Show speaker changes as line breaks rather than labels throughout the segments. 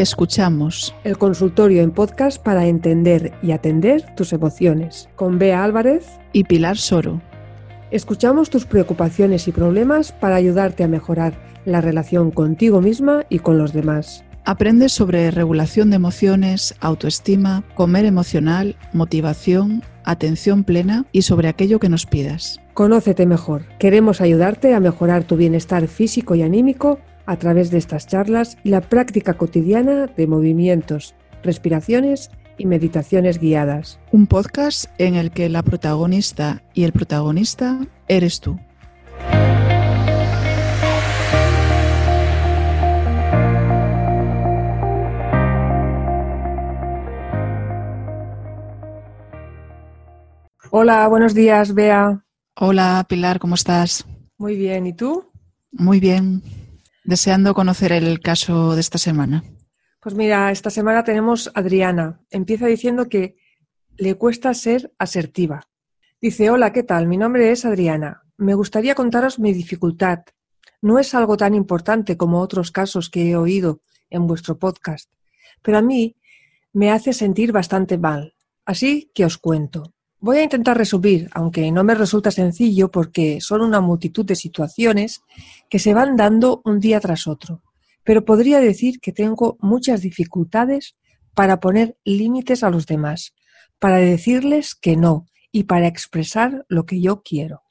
Te escuchamos.
El consultorio en podcast para entender y atender tus emociones. Con Bea Álvarez
y Pilar Soro.
Escuchamos tus preocupaciones y problemas para ayudarte a mejorar la relación contigo misma y con los demás.
Aprende sobre regulación de emociones, autoestima, comer emocional, motivación, atención plena y sobre aquello que nos pidas.
Conócete mejor. Queremos ayudarte a mejorar tu bienestar físico y anímico a través de estas charlas y la práctica cotidiana de movimientos, respiraciones y meditaciones guiadas.
Un podcast en el que la protagonista y el protagonista eres tú.
Hola, buenos días, Bea.
Hola, Pilar, ¿cómo estás?
Muy bien, ¿y tú?
Muy bien. Deseando conocer el caso de esta semana.
Pues mira, esta semana tenemos a Adriana. Empieza diciendo que le cuesta ser asertiva. Dice, hola, ¿qué tal? Mi nombre es Adriana. Me gustaría contaros mi dificultad. No es algo tan importante como otros casos que he oído en vuestro podcast, pero a mí me hace sentir bastante mal. Así que os cuento. Voy a intentar resumir, aunque no me resulta sencillo porque son una multitud de situaciones que se van dando un día tras otro. Pero podría decir que tengo muchas dificultades para poner límites a los demás, para decirles que no y para expresar lo que yo quiero.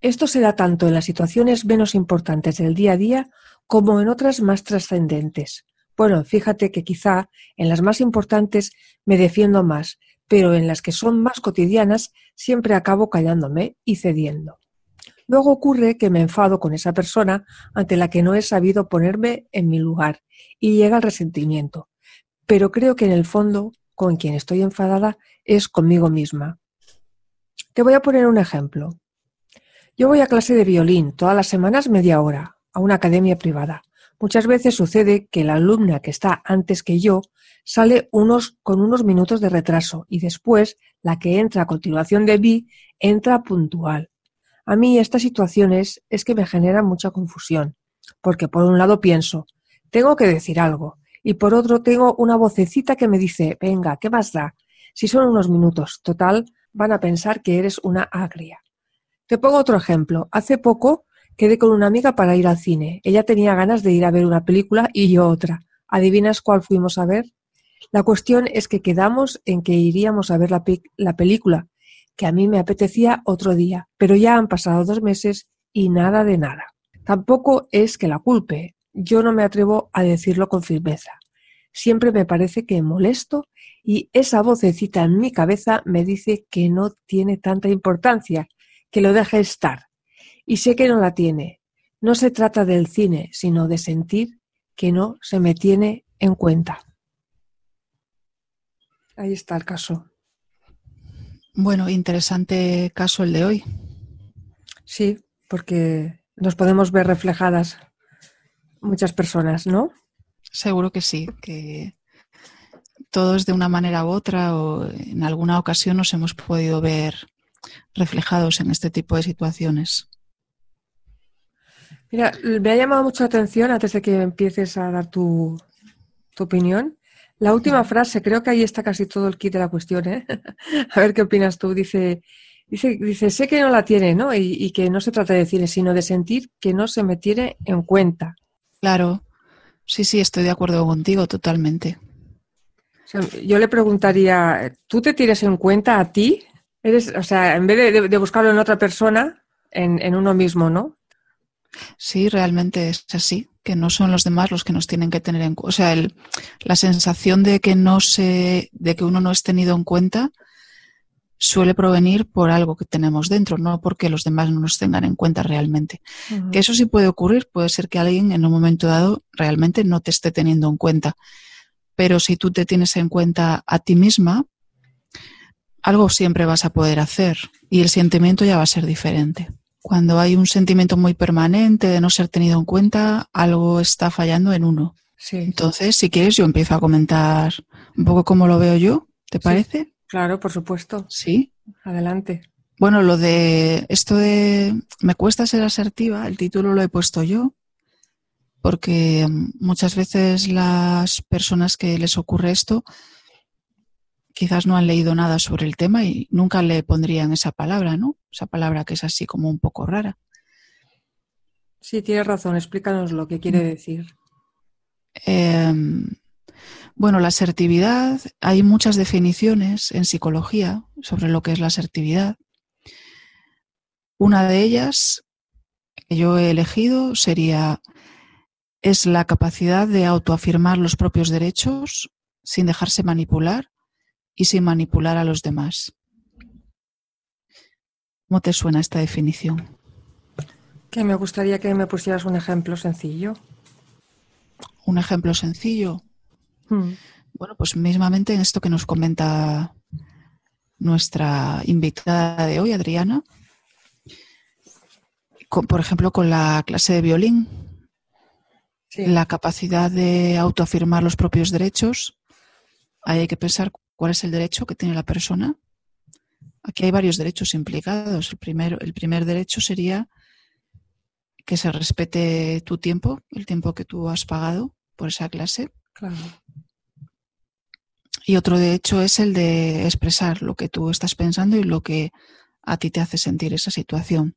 Esto se da tanto en las situaciones menos importantes del día a día como en otras más trascendentes. Bueno, fíjate que quizá en las más importantes me defiendo más, pero en las que son más cotidianas siempre acabo callándome y cediendo. Luego ocurre que me enfado con esa persona ante la que no he sabido ponerme en mi lugar y llega el resentimiento. Pero creo que en el fondo con quien estoy enfadada es conmigo misma. Te voy a poner un ejemplo. Yo voy a clase de violín todas las semanas media hora, a una academia privada. Muchas veces sucede que la alumna que está antes que yo sale unos, con unos minutos de retraso y después la que entra a continuación de mí entra puntual. A mí estas situaciones es que me generan mucha confusión, porque por un lado pienso, tengo que decir algo, y por otro tengo una vocecita que me dice, venga, ¿qué más da? Si son unos minutos, total, van a pensar que eres una agria. Te pongo otro ejemplo. Hace poco Quedé con una amiga para ir al cine. Ella tenía ganas de ir a ver una película y yo otra. ¿Adivinas cuál fuimos a ver? La cuestión es que quedamos en que iríamos a ver la, la película, que a mí me apetecía otro día, pero ya han pasado dos meses y nada de nada. Tampoco es que la culpe, yo no me atrevo a decirlo con firmeza. Siempre me parece que molesto y esa vocecita en mi cabeza me dice que no tiene tanta importancia, que lo deje estar, y sé que no la tiene. No se trata del cine, sino de sentir que no se me tiene en cuenta. Ahí está el caso.
Bueno, interesante caso el de hoy.
Sí, porque nos podemos ver reflejadas muchas personas, ¿no?
Seguro que sí, que todos de una manera u otra o en alguna ocasión nos hemos podido ver reflejados en este tipo de situaciones.
Mira, me ha llamado mucho la atención, antes de que empieces a dar tu, opinión, la última frase, creo que ahí está casi todo el kit de la cuestión, ¿eh? a ver qué opinas tú. Dice, dice, dice, sé que no la tiene, ¿no? Y, que no se trata de decir, sino de sentir que no se me tiene en cuenta.
Claro, sí, sí, estoy de acuerdo contigo totalmente.
yo le preguntaría, ¿tú te tienes en cuenta a ti? Eres, o sea, en vez de, buscarlo en otra persona, en, en uno mismo, ¿no?
Sí, realmente es así, que no son los demás los que nos tienen que tener en cuenta. O sea, la sensación de que no se, de que uno no es tenido en cuenta suele provenir por algo que tenemos dentro, no porque los demás no nos tengan en cuenta realmente. Que eso sí puede ocurrir, puede ser que alguien en un momento dado realmente no te esté teniendo en cuenta. Pero si tú te tienes en cuenta a ti misma, algo siempre vas a poder hacer y el sentimiento ya va a ser diferente. Cuando hay un sentimiento muy permanente de no ser tenido en cuenta, algo está fallando en uno.
Sí.
Entonces, si quieres, yo empiezo a comentar un poco cómo lo veo yo, ¿te parece?
claro, por supuesto.
Sí.
Adelante.
Bueno, lo de esto de me cuesta ser asertiva, el título lo he puesto yo. porque muchas veces las personas que les ocurre esto quizás no han leído nada sobre el tema y nunca le pondrían esa palabra, ¿no? Esa palabra que es así como un poco rara.
Sí, tienes razón. Explícanos lo que quiere mm. decir.
Em, bueno, la asertividad, hay muchas definiciones en psicología sobre lo que es la asertividad. Una de ellas que yo he elegido sería es la capacidad de autoafirmar los propios derechos sin dejarse manipular y sin manipular a los demás. ¿Cómo te suena esta definición?
Que me gustaría que me pusieras un ejemplo sencillo.
Un ejemplo sencillo.
Hmm.
Bueno, pues mismamente en esto que nos comenta nuestra invitada de hoy, Adriana, por ejemplo, con la clase de violín, la capacidad de autoafirmar los propios derechos, ahí hay que pensar cuál es el derecho que tiene la persona. Aquí hay varios derechos implicados. El, primero, el primer derecho sería que se respete tu tiempo, el tiempo que tú has pagado por esa clase. Y otro derecho es el de expresar lo que tú estás pensando y lo que a ti te hace sentir esa situación.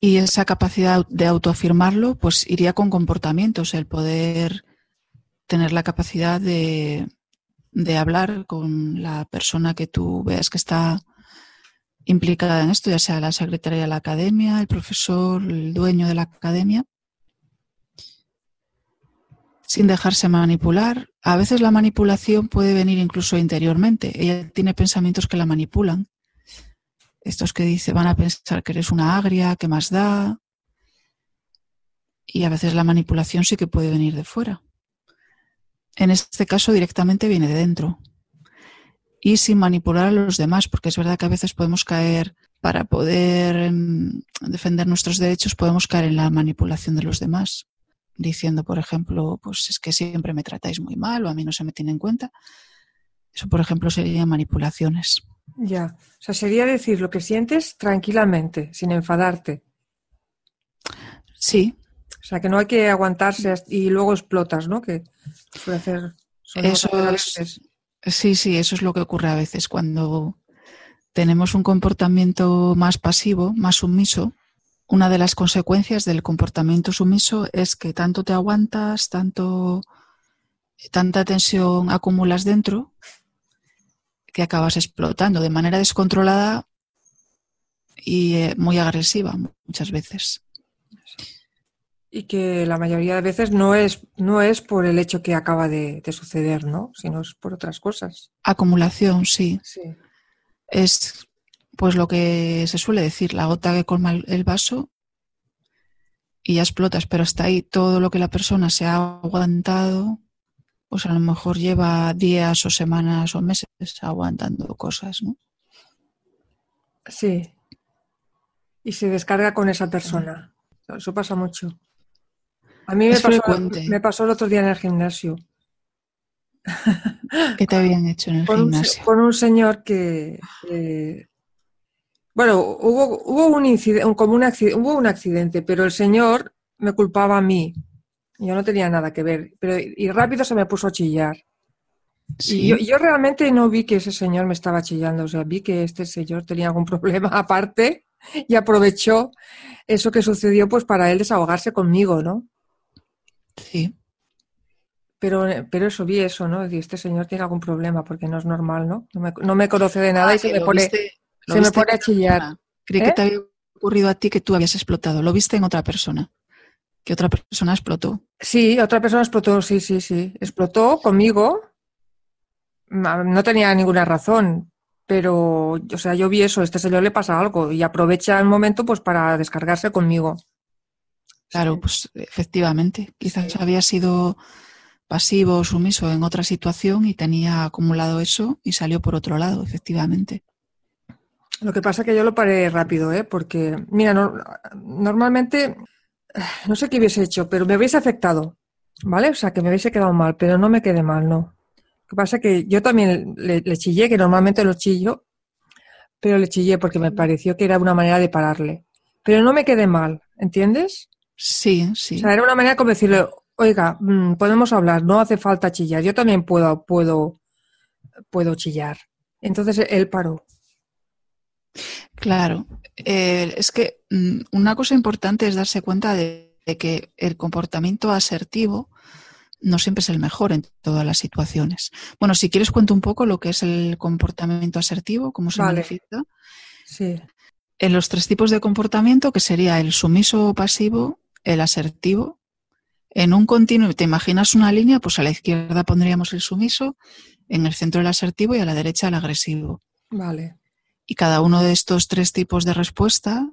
Y esa capacidad de autoafirmarlo, pues iría con comportamientos, el poder tener la capacidad de, de hablar con la persona que tú veas que está implicada en esto, ya sea la secretaria de la academia, el profesor, el dueño de la academia, sin dejarse manipular. A veces la manipulación puede venir incluso interiormente. Ella tiene pensamientos que la manipulan estos que dice van a pensar que eres una agria, que más da. Y a veces la manipulación sí que puede venir de fuera. En este caso directamente viene de dentro. Y sin manipular a los demás, porque es verdad que a veces podemos caer, para poder em, defender nuestros derechos, podemos caer en la manipulación de los demás. Diciendo, por ejemplo, pues es que siempre me tratáis muy mal o a mí no se me tiene en cuenta. Eso, por ejemplo, serían manipulaciones.
Ya, o sea, sería decir lo que sientes tranquilamente, sin enfadarte.
Sí.
O sea, que no hay que aguantarse y luego explotas, ¿no? Que puede hacer.
Eso es, sí, sí, eso es lo que ocurre a veces cuando tenemos un comportamiento más pasivo, más sumiso. Una de las consecuencias del comportamiento sumiso es que tanto te aguantas, tanto tanta tensión acumulas dentro que acabas explotando de manera descontrolada y eh, muy agresiva muchas veces.
Y que la mayoría de veces no es, no es por el hecho que acaba de, suceder, ¿no? Sino es por otras cosas.
Acumulación, sí. sí. Es pues lo que se suele decir, la gota que colma el vaso y ya explotas, pero hasta ahí todo lo que la persona se ha aguantado pues a lo mejor lleva días o semanas o meses aguantando cosas, ¿no?
Sí. Y se descarga con esa persona. Eso pasa mucho. A mí me, pasó, me pasó, el otro día en el gimnasio.
¿Qué te habían hecho en el gimnasio?
con un señor que, bueno, hubo, hubo un incidente, como un accidente, hubo un accidente, pero el señor me culpaba a mí. Yo no tenía nada que ver, pero y rápido se me puso a chillar. Y yo, realmente no vi que ese señor me estaba chillando, o sea, vi que este señor tenía algún problema aparte y aprovechó eso que sucedió pues para él desahogarse conmigo, ¿no?
Sí.
Pero, pero eso, vi eso, ¿no? Y este señor tiene algún problema porque no es normal, ¿no? No me, conoce de nada y se, me pone, se me pone a chillar.
Creí que ¿Eh? te había ocurrido a ti que tú habías explotado. Lo viste en otra persona que otra persona explotó.
Sí, otra persona explotó, sí, sí, sí. Explotó conmigo. No tenía ninguna razón, pero, o sea, yo vi eso, este señor le pasa algo y aprovecha el momento pues para descargarse conmigo.
Claro, pues efectivamente, quizás había sido pasivo o sumiso en otra situación y tenía acumulado eso y salió por otro lado, efectivamente.
Lo que pasa es que yo lo paré rápido, ¿eh? porque, mira, normalmente no sé qué hubiese hecho, pero me hubiese afectado, ¿vale? O sea, que me hubiese quedado mal, pero no me quedé mal, no. Lo que pasa es que yo también le, chillé, que normalmente lo chillo, pero le chillé porque me pareció que era una manera de pararle. pero no me quede mal, ¿entiendes?
Sí, sí.
O sea, era una manera como decirle, oiga, mm, podemos hablar, no hace falta chillar, yo también puedo, puedo, puedo chillar. Entonces él paró.
Claro, eh, es que mm, una cosa importante es darse cuenta de, de, que el comportamiento asertivo no siempre es el mejor en todas las situaciones. Bueno, si quieres cuento un poco lo que es el comportamiento asertivo, cómo se
Vale.
manifiesta.
Sí,
En los tres tipos de comportamiento, que sería el sumiso o pasivo, el asertivo. En un continuo, te imaginas una línea, pues a la izquierda pondríamos el sumiso, en el centro el asertivo y a la derecha el agresivo.
vale.
Y cada uno de estos tres tipos de respuesta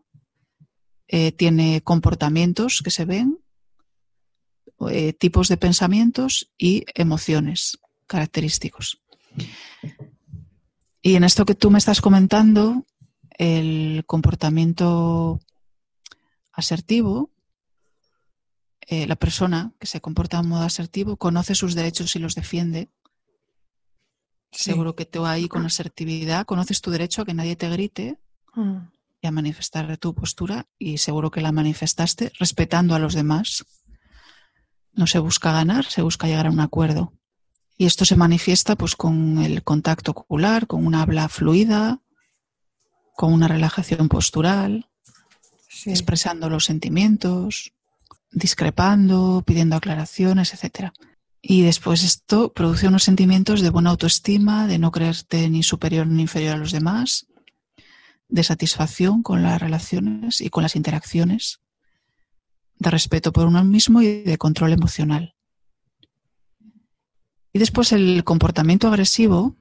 eh, tiene comportamientos que se ven, eh, tipos de pensamientos y emociones característicos. Y en esto que tú me estás comentando, el comportamiento asertivo, eh, la persona que se comporta de modo asertivo conoce sus derechos y los defiende.
Sí.
Seguro que tú ahí con asertividad conoces tu derecho a que nadie te grite
Mm,
y a manifestar tu postura y seguro que la manifestaste respetando a los demás. No se busca ganar, se busca llegar a un acuerdo. Y esto se manifiesta pues con el contacto ocular, con una habla fluida, con una relajación postural,
Sí.
expresando los sentimientos, discrepando, pidiendo aclaraciones, etcétera. Y después esto produce unos sentimientos de buena autoestima, de no creerte ni superior ni inferior a los demás, de satisfacción con las relaciones y con las interacciones, de respeto por uno mismo y de control emocional. Y después el comportamiento agresivo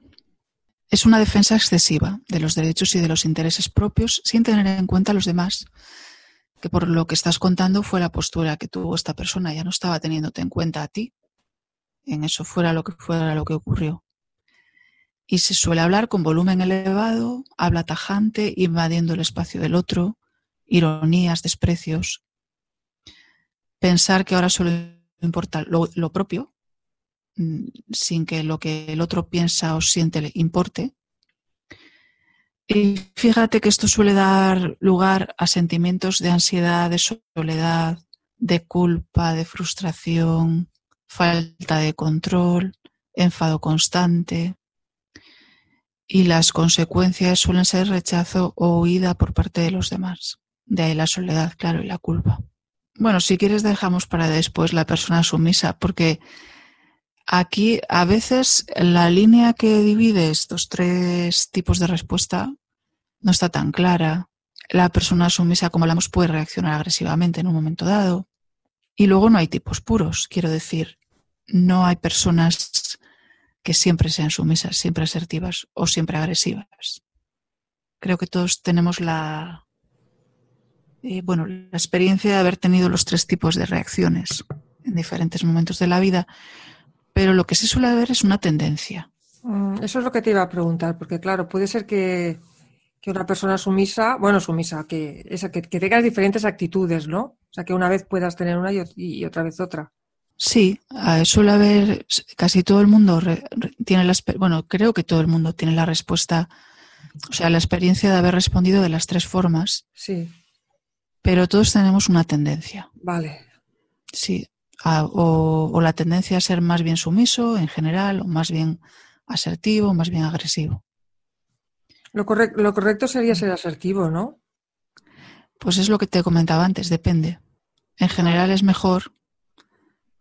es una defensa excesiva de los derechos y de los intereses propios sin tener en cuenta a los demás, que por lo que estás contando fue la postura que tuvo esta persona, ya no estaba teniéndote en cuenta a ti, en eso fuera lo que fuera lo que ocurrió. Y se suele hablar con volumen elevado, habla tajante, invadiendo el espacio del otro, ironías, desprecios. Pensar que ahora solo importa lo, lo propio, mm, sin que lo que el otro piensa o siente le importe. Y fíjate que esto suele dar lugar a sentimientos de ansiedad, de soledad, de culpa, de frustración, falta de control, enfado constante. Y las consecuencias suelen ser rechazo o huida por parte de los demás. De ahí la soledad, claro, y la culpa. Bueno, si quieres dejamos para después la persona sumisa, porque aquí a veces la línea que divide estos tres tipos de respuesta no está tan clara. La persona sumisa, como hablamos, puede reaccionar agresivamente en un momento dado. Y luego no hay tipos puros, quiero decir, no hay personas que siempre sean sumisas, siempre asertivas o siempre agresivas. Creo que todos tenemos la, eh, bueno, la experiencia de haber tenido los tres tipos de reacciones en diferentes momentos de la vida, pero lo que se suele ver es una tendencia.
Mm, Eso es lo que te iba a preguntar, porque claro, puede ser que, que una persona sumisa, bueno, sumisa, que, esa, que, que tengas diferentes actitudes, ¿no? O sea, que una vez puedas tener una y, ot- y otra vez otra.
Sí, suele haber, casi todo el mundo re- re- tiene la, bueno, creo que todo el mundo tiene la respuesta, o sea, la experiencia de haber respondido de las tres formas,
Sí,
pero todos tenemos una tendencia,
vale.
sí, a- o, o la tendencia a ser más bien sumiso en general, o más bien asertivo, más bien agresivo.
Lo, lo correcto sería ser asertivo, ¿no?
Pues es lo que te comentaba antes, depende. En general es mejor,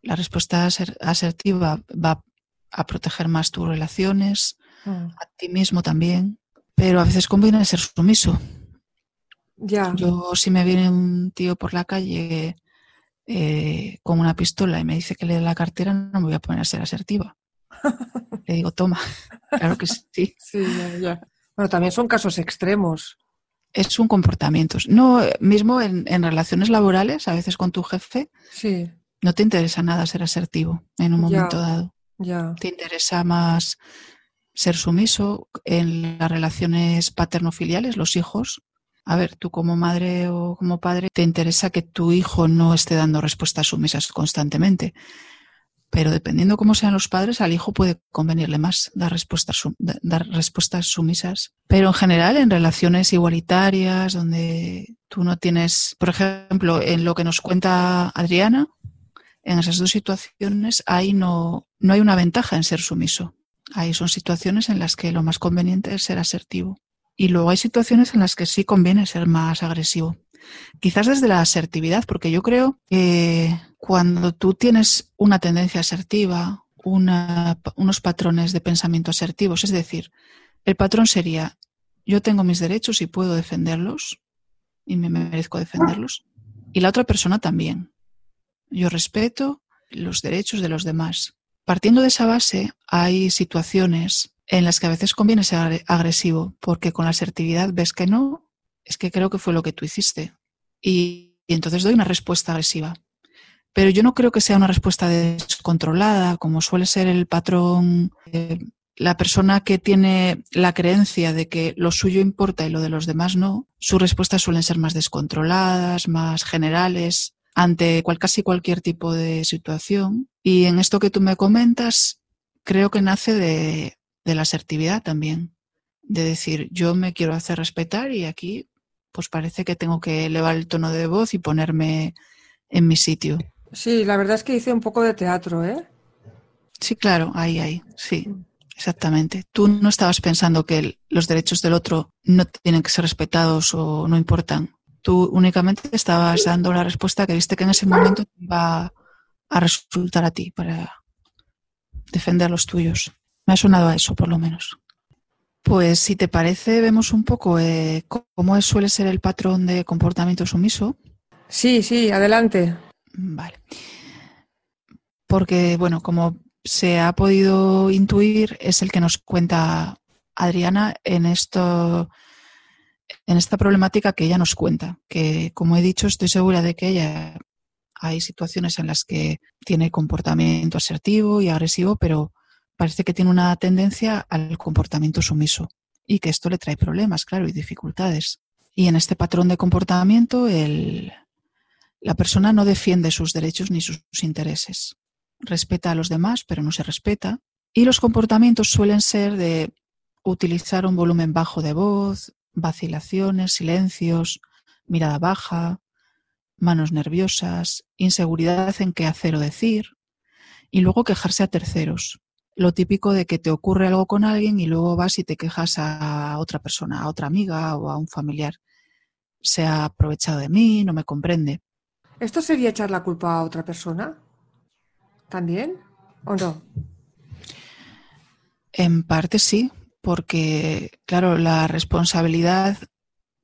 la respuesta aser- asertiva va a proteger más tus relaciones,
Mm,
a ti mismo también, pero a veces conviene ser sumiso.
Ya,
Yo si me viene un tío por la calle eh, con una pistola y me dice que le dé la cartera, no me voy a poner a ser asertiva. Le digo, toma, claro que sí.
sí, ya, ya. Bueno, también son casos extremos.
Es un comportamiento. No, eh, mismo en, en relaciones laborales, a veces con tu jefe,
Sí,
no te interesa nada ser asertivo en un
Ya.
momento dado.
ya.
Te interesa más ser sumiso en las relaciones paterno-filiales, los hijos. A ver, tú como madre o como padre, te interesa que tu hijo no esté dando respuestas sumisas constantemente. Pero dependiendo cómo sean los padres, al hijo puede convenirle más dar respuestas, dar respuestas sumisas. Pero en general, en relaciones igualitarias, donde Tú no tienes, por ejemplo, en lo que nos cuenta Adriana, en esas dos situaciones, ahí no, no hay una ventaja en ser sumiso. Ahí son situaciones en las que lo más conveniente es ser asertivo. Y luego hay situaciones en las que sí conviene ser más agresivo. Quizás desde la asertividad, porque yo creo que cuando tú tienes una tendencia asertiva, unos patrones de pensamiento asertivos, es decir, el patrón sería, yo tengo mis derechos y puedo defenderlos, y me merezco defenderlos, y la otra persona también. Yo respeto los derechos de los demás. Partiendo de esa base, hay situaciones en las que a veces conviene ser agresivo, porque con la asertividad ves que no, es que creo que fue lo que tú hiciste. Y, entonces doy una respuesta agresiva. Pero yo no creo que sea una respuesta descontrolada, como suele ser el patrón. la persona que tiene la creencia de que lo suyo importa y lo de los demás no, sus respuestas suelen ser más descontroladas, más generales, ante cual, casi cualquier tipo de situación. Y en esto que tú me comentas, creo que nace de, de la asertividad también, de decir, yo me quiero hacer respetar y aquí pues parece que tengo que elevar el tono de voz y ponerme en mi sitio.
Sí, la verdad es que hice un poco de teatro, ¿eh?
Sí, claro, ahí, ahí, sí, exactamente. Tú no estabas pensando que los derechos del otro no tienen que ser respetados o no importan. Tú únicamente estabas dando la respuesta que viste que en ese momento iba a resultar a ti para defender los tuyos. Me ha sonado a eso, por lo menos. Pues si te parece, vemos un poco eh, cómo suele ser el patrón de comportamiento sumiso.
Sí, sí, adelante.
Vale. Porque, bueno, como se ha podido intuir, es el que nos cuenta Adriana en esto, en esta problemática que ella nos cuenta. Que, como he dicho, estoy segura de que ella hay situaciones en las que tiene comportamiento asertivo y agresivo, pero parece que tiene una tendencia al comportamiento sumiso y que esto le trae problemas, claro, y dificultades. Y en este patrón de comportamiento, la persona no defiende sus derechos ni sus intereses. Respeta a los demás, pero no se respeta. Y los comportamientos suelen ser de utilizar un volumen bajo de voz, vacilaciones, silencios, mirada baja, manos nerviosas, inseguridad en qué hacer o decir, y luego quejarse a terceros, lo típico de que te ocurre algo con alguien y luego vas y te quejas a otra persona, a otra amiga o a un familiar. Se ha aprovechado de mí, no me comprende.
¿Esto sería echar la culpa a otra persona? ¿También? ¿O no?
En parte sí, porque, claro, la responsabilidad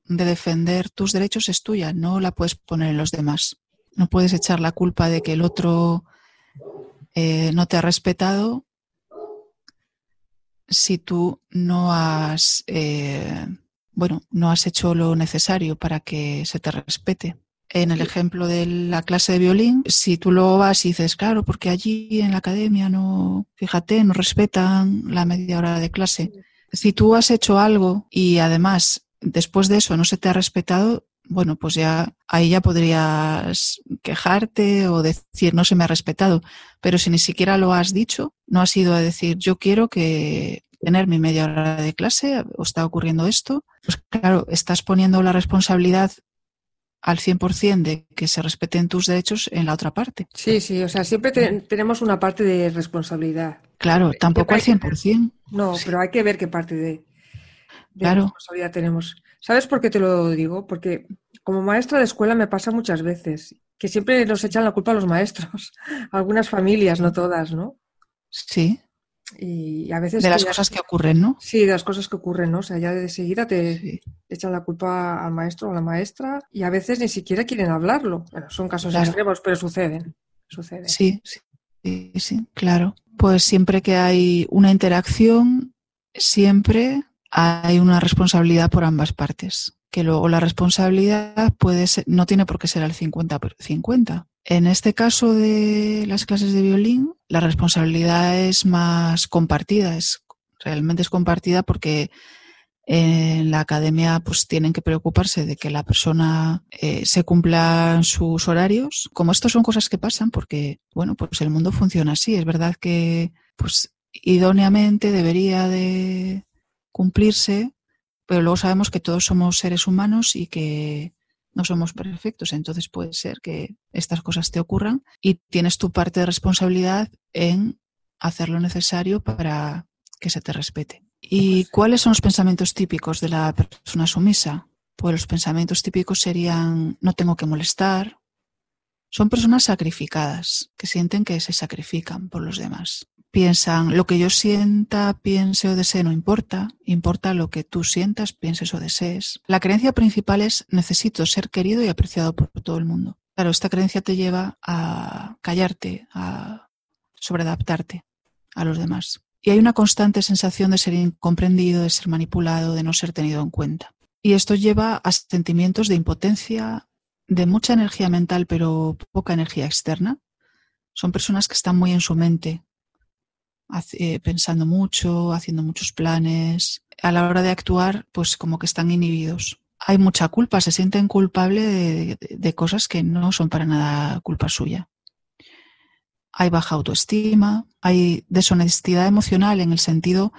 de defender tus derechos es tuya, no la puedes poner en los demás. No puedes echar la culpa de que el otro eh, no te ha respetado si tú no has, eh, bueno, no has hecho lo necesario para que se te respete. En el ejemplo de la clase de violín, si tú lo vas y dices, claro, porque allí en la academia no, fíjate, no respetan la media hora de clase. Si tú has hecho algo y además después de eso no se te ha respetado, bueno, pues ya ahí ya podrías quejarte o decir no se me ha respetado. Pero si ni siquiera lo has dicho, no has ido a decir yo quiero que tener mi media hora de clase o está ocurriendo esto, pues claro, estás poniendo la responsabilidad al 100% de que se respeten tus derechos en la otra parte.
Sí, sí, o sea, siempre tenemos una parte de responsabilidad.
Claro, tampoco al 100%.
No, pero hay que ver qué parte de, responsabilidad tenemos. ¿Sabes por qué te lo digo? Porque como maestra de escuela me pasa muchas veces que siempre nos echan la culpa a los maestros, algunas familias, no todas, ¿no?
Sí.
Y a veces...
De las cosas que ocurren, ¿no?
Sí, de las cosas que ocurren, ¿no? O sea, ya de seguida te echan la culpa al maestro o a la maestra y a veces ni siquiera quieren hablarlo. Bueno, son casos extremos, pero suceden. suceden.
Sí, sí, sí, claro. Pues siempre que hay una interacción, siempre hay una responsabilidad por ambas partes. Que luego la responsabilidad puede no tiene por qué ser al 50-50. En este caso de las clases de violín, la responsabilidad es más compartida, es, realmente es compartida porque en la academia pues tienen que preocuparse de que la persona eh, se cumplan sus horarios. Como esto son cosas que pasan porque, bueno, pues el mundo funciona así. Es verdad que pues idóneamente debería de cumplirse, pero luego sabemos que todos somos seres humanos y que no somos perfectos, entonces puede ser que estas cosas te ocurran y tienes tu parte de responsabilidad en hacer lo necesario para que se te respete. ¿Y cuáles son los pensamientos típicos de la persona sumisa? Pues los pensamientos típicos serían no tengo que molestar. Son personas sacrificadas, que sienten que se sacrifican por los demás. Piensan lo que yo sienta, piense o desee no importa, importa lo que tú sientas, pienses o desees. La creencia principal es necesito ser querido y apreciado por todo el mundo. Claro, esta creencia te lleva a callarte, a sobreadaptarte a los demás. Y hay una constante sensación de ser incomprendido, de ser manipulado, de no ser tenido en cuenta. Y esto lleva a sentimientos de impotencia, de mucha energía mental, pero poca energía externa. Son personas que están muy en su mente, eh, pensando mucho, haciendo muchos planes. A la hora de actuar, pues como que están inhibidos. Hay mucha culpa, se sienten culpables de cosas que no son para nada culpa suya hay baja autoestima, hay deshonestidad emocional en el sentido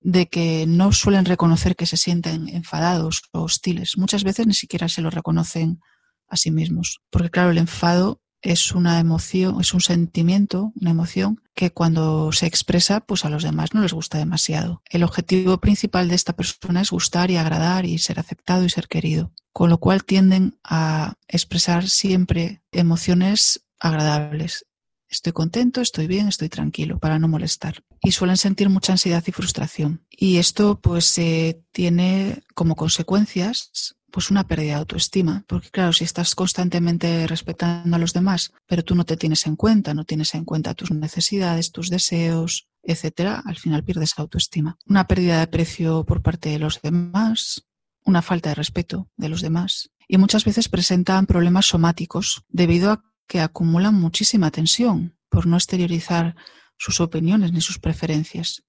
de que no suelen reconocer que se sienten enfadados o hostiles. Muchas veces ni siquiera se lo reconocen a sí mismos. Porque claro, el enfado es una emoción, es un sentimiento, una emoción que cuando se expresa, pues a los demás no les gusta demasiado. El objetivo principal de esta persona es gustar y agradar y ser aceptado y ser querido. Con lo cual tienden a expresar siempre emociones agradables Estoy contento, estoy bien, estoy tranquilo, para no molestar. Y suelen sentir mucha ansiedad y frustración. Y esto pues eh, tiene como consecuencias pues una pérdida de autoestima, porque claro, si estás constantemente respetando a los demás, pero tú no te tienes en cuenta, no tienes en cuenta tus necesidades, tus deseos, etcétera, al final pierdes autoestima. Una pérdida de precio por parte de los demás, una falta de respeto de los demás y muchas veces presentan problemas somáticos debido a que acumulan muchísima tensión por no exteriorizar sus opiniones ni sus preferencias.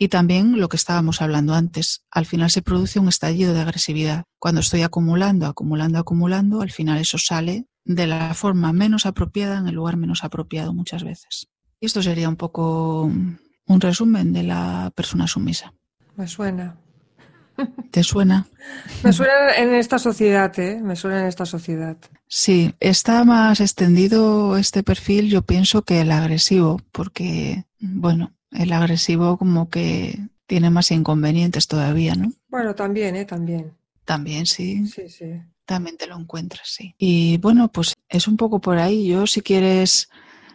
Y también lo que estábamos hablando antes, al final se produce un estallido de agresividad. Cuando estoy acumulando, acumulando, acumulando, al final eso sale de la forma menos apropiada en el lugar menos apropiado muchas veces. Y esto sería un poco un resumen de la persona sumisa.
Me suena.
¿Te suena?
Me suena en esta sociedad, ¿eh? Me suena en esta sociedad.
Sí, está más extendido este perfil, yo pienso, que el agresivo, porque, bueno, el agresivo como que tiene más inconvenientes todavía, ¿no?
Bueno, también, ¿eh? También.
También, sí.
Sí, sí.
También te lo encuentras, sí. Y bueno, pues es un poco por ahí. Yo, si quieres,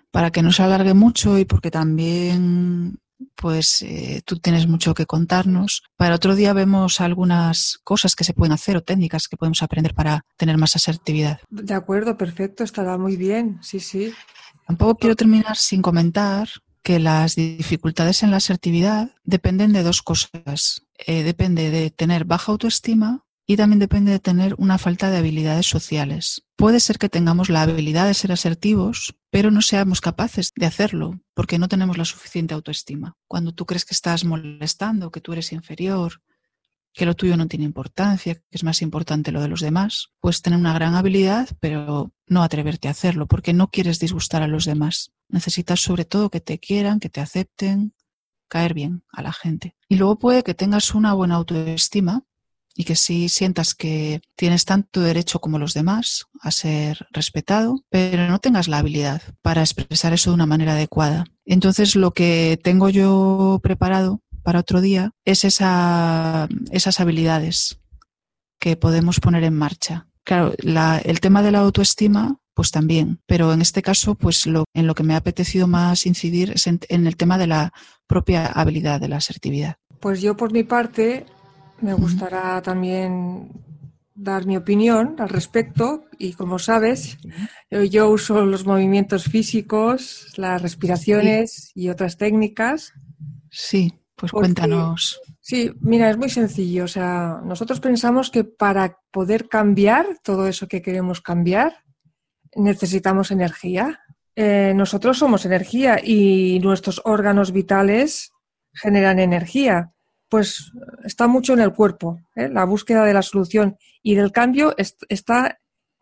para que no se alargue mucho y porque también pues eh, tú tienes mucho que contarnos. Para otro día vemos algunas cosas que se pueden hacer o técnicas que podemos aprender para tener más asertividad.
De acuerdo, perfecto, estará muy bien, sí, sí.
Tampoco quiero terminar sin comentar que las dificultades en la asertividad dependen de dos cosas. Eh, depende de tener baja autoestima y también depende de tener una falta de habilidades sociales. Puede ser que tengamos la habilidad de ser asertivos, pero no seamos capaces de hacerlo porque no tenemos la suficiente autoestima. Cuando tú crees que estás molestando, que tú eres inferior, que lo tuyo no tiene importancia, que es más importante lo de los demás, puedes tener una gran habilidad, pero no atreverte a hacerlo porque no quieres disgustar a los demás. Necesitas sobre todo que te quieran, que te acepten, caer bien a la gente. Y luego puede que tengas una buena autoestima, y que si sientas que tienes tanto derecho como los demás a ser respetado, pero no tengas la habilidad para expresar eso de una manera adecuada. Entonces lo que tengo yo preparado para otro día es esa, esas habilidades que podemos poner en marcha. Claro, el tema de la autoestima, pues también, pero en este caso, pues lo, en lo que me ha apetecido más incidir es en el tema de la propia habilidad de la asertividad.
Pues yo por mi parte me gustará también dar mi opinión al respecto y como sabes, yo uso los movimientos físicos, las respiraciones y otras técnicas.
Sí, pues cuéntanos.
Sí, mira, es muy sencillo. O sea, nosotros pensamos que para poder cambiar todo eso que queremos cambiar, necesitamos energía. Eh, nosotros somos energía y nuestros órganos vitales generan energía pues está mucho en el cuerpo. ¿eh? La búsqueda de la solución y del cambio está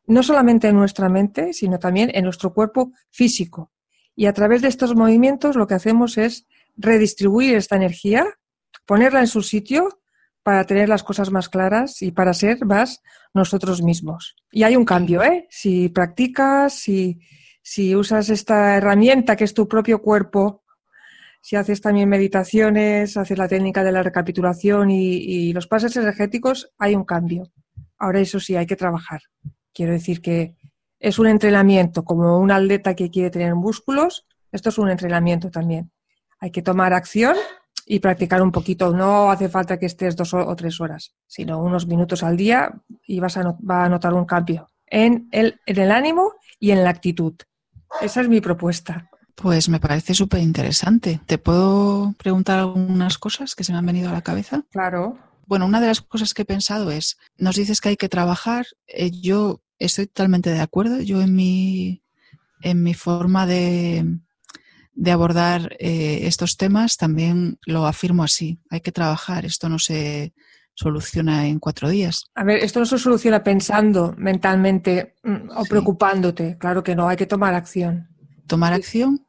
no solamente en nuestra mente, sino también en nuestro cuerpo físico. Y a través de estos movimientos lo que hacemos es redistribuir esta energía, ponerla en su sitio para tener las cosas más claras y para ser más nosotros mismos. Y hay un cambio, ¿eh? Si practicas, si, si usas esta herramienta que es tu propio cuerpo, si haces también meditaciones, haces la técnica de la recapitulación y, los pases energéticos, hay un cambio. Ahora eso sí, hay que trabajar. Quiero decir que es un entrenamiento, como un atleta que quiere tener músculos, esto es un entrenamiento también. Hay que tomar acción y practicar un poquito. No hace falta que estés dos o tres horas, sino unos minutos al día y vas a, va a notar un cambio en el, en el ánimo y en la actitud. Esa es mi propuesta.
Pues me parece súper interesante. ¿Te puedo preguntar algunas cosas que se me han venido a la cabeza?
Claro.
Bueno, una de las cosas que he pensado es, nos dices que hay que trabajar. Eh, yo estoy totalmente de acuerdo. Yo en mi, en mi forma de, de abordar eh, estos temas también lo afirmo así. Hay que trabajar. Esto no se soluciona en cuatro días.
A ver, esto no se soluciona pensando mentalmente mm, o
Sí.
preocupándote. Claro que no, hay que tomar acción.
Tomar acción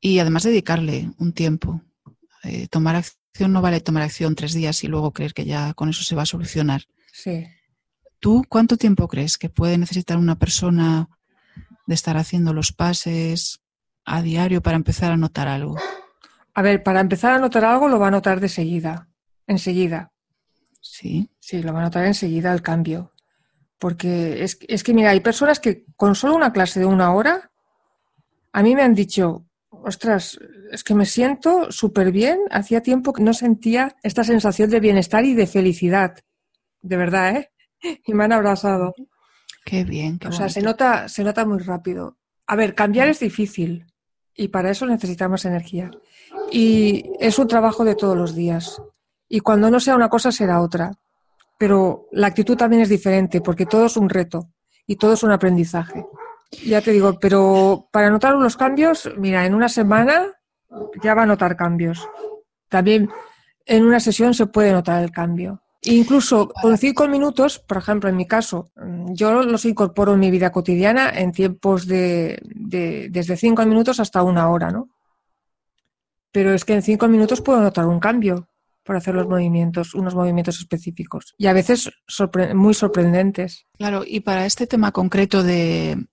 y además dedicarle un tiempo. Eh, tomar acción no vale tomar acción tres días y luego creer que ya con eso se va a solucionar.
Sí.
¿Tú cuánto tiempo crees que puede necesitar una persona de estar haciendo los pases a diario para empezar a notar algo?
A ver, para empezar a notar algo lo va a notar de seguida, enseguida.
Sí,
Sí, lo va a notar enseguida el cambio. Porque es, es que, mira, hay personas que con solo una clase de una hora, a mí me han dicho, ostras, es que me siento súper bien. Hacía tiempo que no sentía esta sensación de bienestar y de felicidad. De verdad, ¿eh? Y me han abrazado.
qué bien. Qué
O sea, se nota, se nota muy rápido. A ver, cambiar es difícil y para eso necesitamos energía. Y es un trabajo de todos los días. Y cuando no sea una cosa, será otra. Pero la actitud también es diferente porque todo es un reto y todo es un aprendizaje. Ya te digo, pero para notar unos cambios, mira, en una semana ya va a notar cambios. También en una sesión se puede notar el cambio. Incluso con cinco minutos, por ejemplo, en mi caso, yo los incorporo en mi vida cotidiana en tiempos de, de- desde cinco minutos hasta una hora, ¿no? Pero es que en cinco minutos puedo notar un cambio por hacer los movimientos, unos movimientos específicos. Y a veces sorpre- muy sorprendentes.
Claro, y para este tema concreto de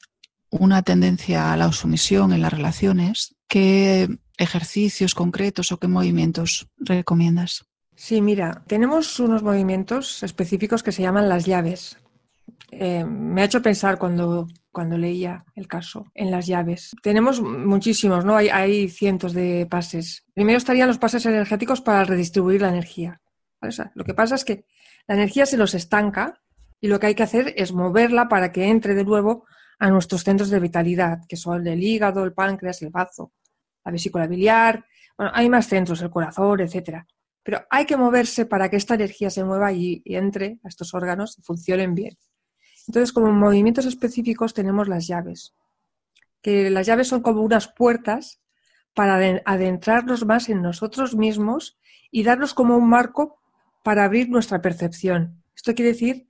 una tendencia a la sumisión en las relaciones, ¿qué ejercicios concretos o qué movimientos recomiendas?
Sí, mira, tenemos unos movimientos específicos que se llaman las llaves. Eh, me ha hecho pensar cuando, cuando leía el caso en las llaves. Tenemos muchísimos, ¿no? Hay, hay cientos de pases. Primero estarían los pases energéticos para redistribuir la energía. lo que pasa es que la energía se nos estanca y lo que hay que hacer es moverla para que entre de nuevo a nuestros centros de vitalidad, que son el hígado, el páncreas, el bazo, la vesícula biliar. Bueno, hay más centros, el corazón, etcétera. Pero hay que moverse para que esta energía se mueva y, entre a estos órganos y funcionen bien. Entonces, como movimientos específicos tenemos las llaves, que las llaves son como unas puertas para aden- adentrarnos más en nosotros mismos y darnos como un marco para abrir nuestra percepción. Esto quiere decir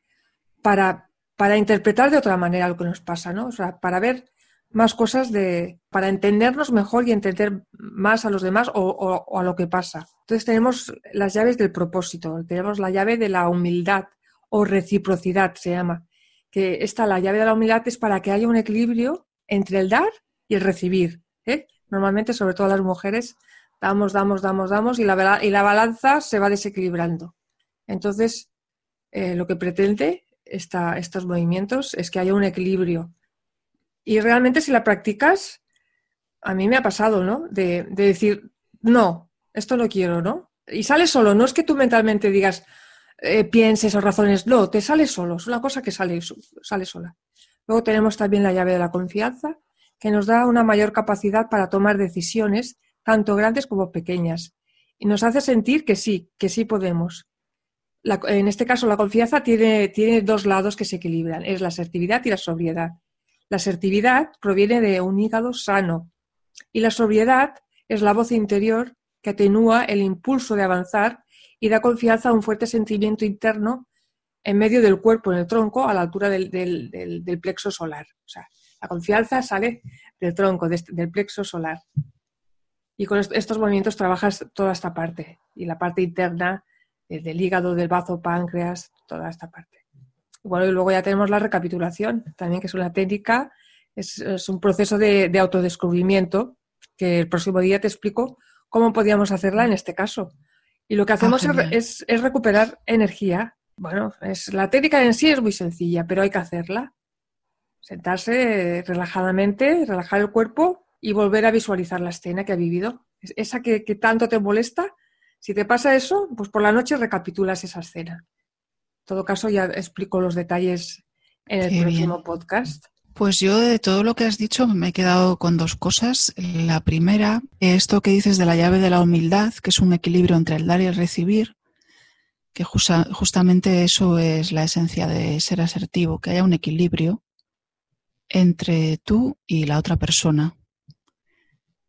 para, para interpretar de otra manera lo que nos pasa, ¿no? O sea, para ver más cosas de, para entendernos mejor y entender más a los demás o, a lo que pasa. Entonces tenemos las llaves del propósito, tenemos la llave de la humildad o reciprocidad se llama, que esta, la llave de la humildad es para que haya un equilibrio entre el dar y el recibir. ¿eh? Normalmente, sobre todo las mujeres, damos, damos, damos, damos y la, y la balanza se va desequilibrando. Entonces, eh, lo que pretende esta- estos movimientos es que haya un equilibrio. Y realmente si la practicas, a mí me ha pasado, ¿no? De, de decir, no, esto no quiero, ¿no? Y sale solo, no es que tú mentalmente digas, eh, pienses o razones, no, te sale solo, es una cosa que sale, sale sola. Luego tenemos también la llave de la confianza, que nos da una mayor capacidad para tomar decisiones, tanto grandes como pequeñas. Y nos hace sentir que sí, que sí podemos. La- en este caso, la confianza tiene, tiene dos lados que se equilibran, es la asertividad y la sobriedad. La asertividad proviene de un hígado sano y la sobriedad es la voz interior que atenúa el impulso de avanzar y da confianza a un fuerte sentimiento interno en medio del cuerpo, en el tronco, a la altura del, plexo solar. O sea, la confianza sale del tronco, de del plexo solar. Y con est- estos movimientos trabajas toda esta parte y la parte interna del hígado, del bazo, páncreas, toda esta parte. Bueno, y luego ya tenemos la recapitulación, también que es una técnica, es, un proceso de, autodescubrimiento, que el próximo día te explico cómo podíamos hacerla en este caso. Y lo que hacemos ah, es, es, recuperar energía. Bueno, es, la técnica en sí es muy sencilla, pero hay que hacerla. Sentarse relajadamente, relajar el cuerpo y volver a visualizar la escena que ha vivido. Esa que, que tanto te molesta, si te pasa eso, pues por la noche recapitulas esa escena. En todo caso, ya explico los detalles en el próximo podcast.
Pues yo de todo lo que has dicho me he quedado con dos cosas. La primera, esto que dices de la llave de la humildad, que es un equilibrio entre el dar y el recibir, que justamente eso es la esencia de ser asertivo, que haya un equilibrio entre tú y la otra persona.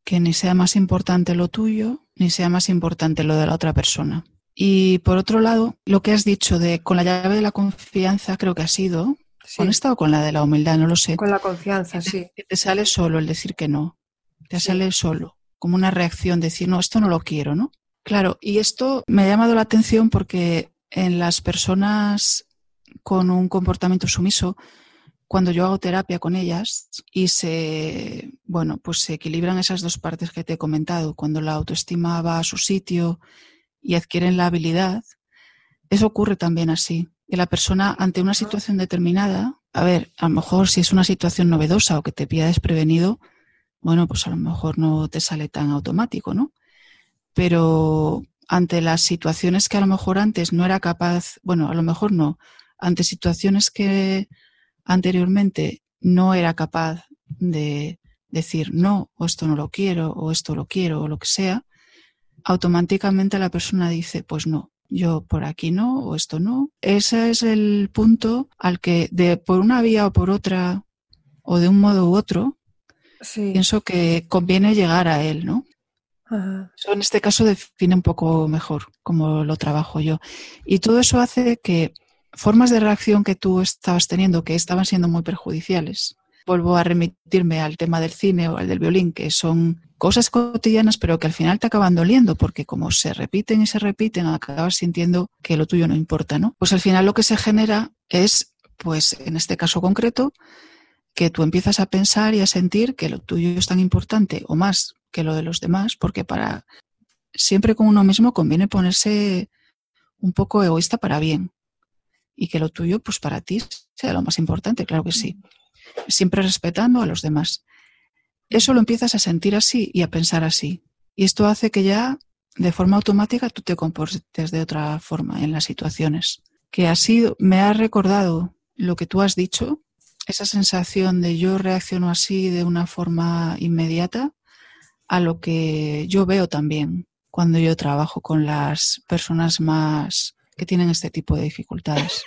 Que ni sea más importante lo tuyo, ni sea más importante lo de la otra persona. Y por otro lado, lo que has dicho de con la llave de la confianza, creo que ha sido, ¿con esta o con la de la humildad? No lo sé.
Con la confianza, sí.
Te sale solo el decir que no. Te sale solo, como una reacción, decir, no, esto no lo quiero, ¿no? Claro, y esto me ha llamado la atención porque en las personas con un comportamiento sumiso, cuando yo hago terapia con ellas y se, bueno, pues se equilibran esas dos partes que te he comentado, cuando la autoestima va a su sitio y adquieren la habilidad, eso ocurre también así. Que la persona ante una situación determinada, a ver, a lo mejor si es una situación novedosa o que te pilla desprevenido, bueno, pues a lo mejor no te sale tan automático, ¿no? Pero ante las situaciones que a lo mejor antes no era capaz, bueno, a lo mejor no, ante situaciones que anteriormente no era capaz de decir no, o esto no lo quiero, o esto lo quiero, o lo que sea, automáticamente la persona dice, pues no, yo por aquí no, o esto no. Ese es el punto al que, de por una vía o por otra, o de un modo u otro, pienso que conviene llegar a él, ¿no? Eso en este caso define un poco mejor cómo lo trabajo yo. Y todo eso hace que formas de reacción que tú estabas teniendo que estaban siendo muy perjudiciales. Vuelvo a remitirme al tema del cine o al del violín, que son cosas cotidianas, pero que al final te acaban doliendo, porque como se repiten y se repiten, acabas sintiendo que lo tuyo no importa, ¿no? Pues al final lo que se genera es, pues en este caso concreto, que tú empiezas a pensar y a sentir que lo tuyo es tan importante o más que lo de los demás, porque para siempre con uno mismo conviene ponerse un poco egoísta para bien y que lo tuyo, pues para ti sea lo más importante, claro que sí. Siempre respetando a los demás eso lo empiezas a sentir así y a pensar así. Y esto hace que ya de forma automática tú te comportes de otra forma en las situaciones. Que sido, me ha recordado lo que tú has dicho, esa sensación de yo reacciono así de una forma inmediata a lo que yo veo también cuando yo trabajo con las personas más que tienen este tipo de dificultades.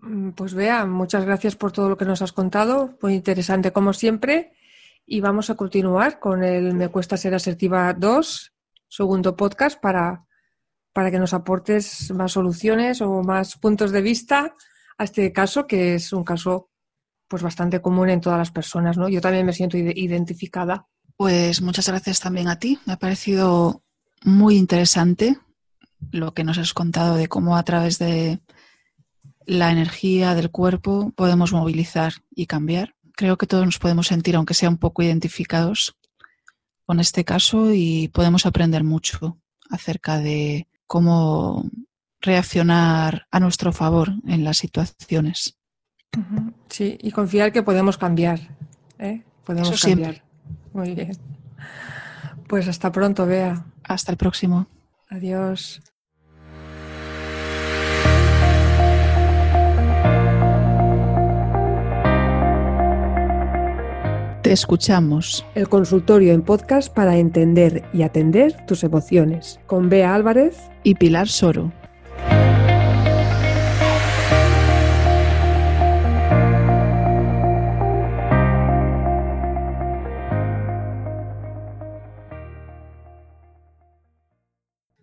Mm, pues vea, muchas gracias por todo lo que nos has contado, muy interesante como siempre. Y vamos a continuar con el Me cuesta ser asertiva 2, segundo podcast, para, para que nos aportes más soluciones o más puntos de vista a este caso, que es un caso pues bastante común en todas las personas, ¿no? Yo también me siento identificada.
Pues muchas gracias también a ti. Me ha parecido muy interesante lo que nos has contado de cómo a través de la energía del cuerpo podemos movilizar y cambiar creo que todos nos podemos sentir, aunque sea un poco identificados con este caso y podemos aprender mucho acerca de cómo reaccionar a nuestro favor en las situaciones.
Sí, y confiar que podemos cambiar. ¿eh? Podemos cambiar. Muy bien. Pues hasta pronto, Bea.
Hasta el próximo.
Adiós.
Te escuchamos.
El consultorio en podcast para entender y atender tus emociones. Con Bea Álvarez
y Pilar Soro.